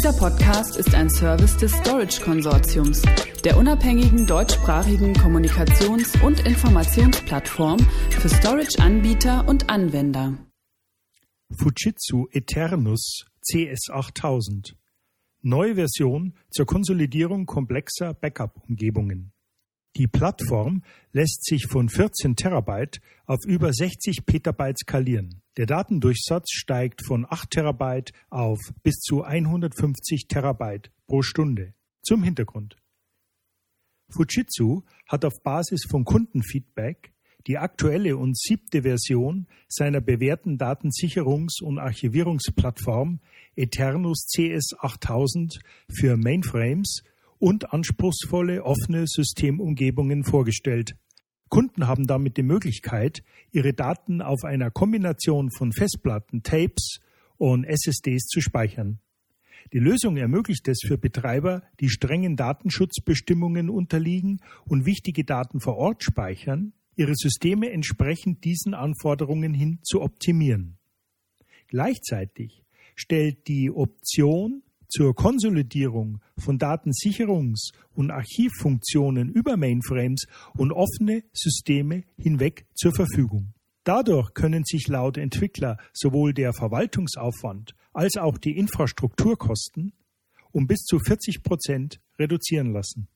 Dieser Podcast ist ein Service des Storage Konsortiums, der unabhängigen deutschsprachigen Kommunikations- und Informationsplattform für Storage-Anbieter und Anwender. Fujitsu Eternus CS8000 Neue Version zur Konsolidierung komplexer Backup-Umgebungen. Die Plattform lässt sich von 14 Terabyte auf über 60 Petabyte skalieren. Der Datendurchsatz steigt von 8 Terabyte auf bis zu 150 Terabyte pro Stunde. Zum Hintergrund. Fujitsu hat auf Basis von Kundenfeedback die aktuelle und siebte Version seiner bewährten Datensicherungs- und Archivierungsplattform Eternus CS8000 für Mainframes und anspruchsvolle offene Systemumgebungen vorgestellt. Kunden haben damit die Möglichkeit, ihre Daten auf einer Kombination von Festplatten, Tapes und SSDs zu speichern. Die Lösung ermöglicht es für Betreiber, die strengen Datenschutzbestimmungen unterliegen und wichtige Daten vor Ort speichern, ihre Systeme entsprechend diesen Anforderungen hin zu optimieren. Gleichzeitig stellt die Option zur Konsolidierung von Datensicherungs- und Archivfunktionen über Mainframes und offene Systeme hinweg zur Verfügung. Dadurch können sich laut Entwickler sowohl der Verwaltungsaufwand als auch die Infrastrukturkosten um bis zu 40 Prozent reduzieren lassen.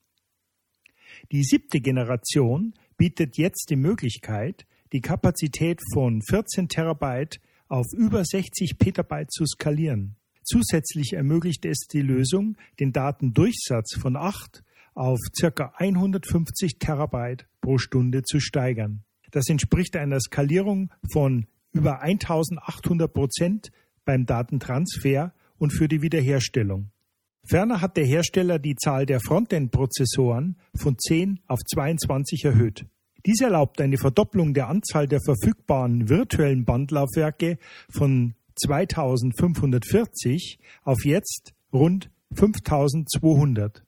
Die siebte Generation bietet jetzt die Möglichkeit, die Kapazität von 14 Terabyte auf über 60 Petabyte zu skalieren. Zusätzlich ermöglicht es die Lösung, den Datendurchsatz von 8 auf ca. 150 Terabyte pro Stunde zu steigern. Das entspricht einer Skalierung von über 1800 Prozent beim Datentransfer und für die Wiederherstellung. Ferner hat der Hersteller die Zahl der Frontend-Prozessoren von 10 auf 22 erhöht. Dies erlaubt eine Verdopplung der Anzahl der verfügbaren virtuellen Bandlaufwerke von 2540 auf jetzt rund 5200.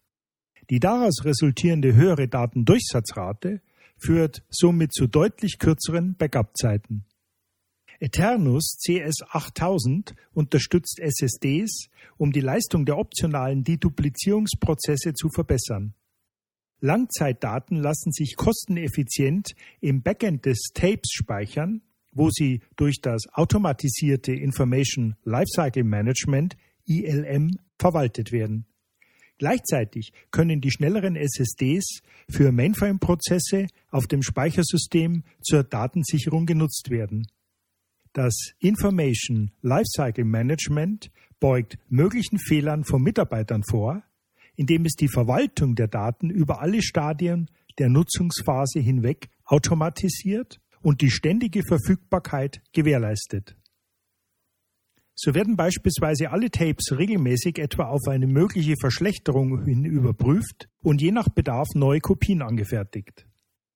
Die daraus resultierende höhere Datendurchsatzrate führt somit zu deutlich kürzeren Backup-Zeiten. Eternus CS8000 unterstützt SSDs, um die Leistung der optionalen Deduplizierungsprozesse zu verbessern. Langzeitdaten lassen sich kosteneffizient im Backend des Tapes speichern wo sie durch das automatisierte Information Lifecycle Management ILM verwaltet werden. Gleichzeitig können die schnelleren SSDs für Mainframe-Prozesse auf dem Speichersystem zur Datensicherung genutzt werden. Das Information Lifecycle Management beugt möglichen Fehlern von Mitarbeitern vor, indem es die Verwaltung der Daten über alle Stadien der Nutzungsphase hinweg automatisiert und die ständige Verfügbarkeit gewährleistet. So werden beispielsweise alle Tapes regelmäßig etwa auf eine mögliche Verschlechterung hin überprüft und je nach Bedarf neue Kopien angefertigt.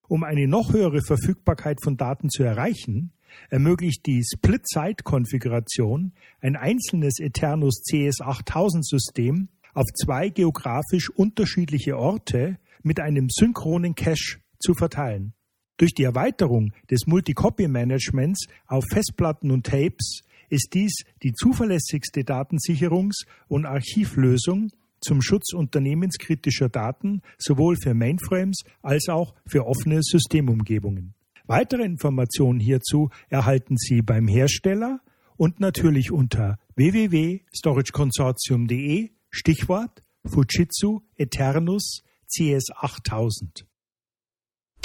Um eine noch höhere Verfügbarkeit von Daten zu erreichen, ermöglicht die Split-Site-Konfiguration ein einzelnes Eternus CS8000-System auf zwei geografisch unterschiedliche Orte mit einem synchronen Cache zu verteilen. Durch die Erweiterung des Multicopy-Managements auf Festplatten und Tapes ist dies die zuverlässigste Datensicherungs- und Archivlösung zum Schutz unternehmenskritischer Daten sowohl für Mainframes als auch für offene Systemumgebungen. Weitere Informationen hierzu erhalten Sie beim Hersteller und natürlich unter www.storageconsortium.de Stichwort Fujitsu Eternus CS8000.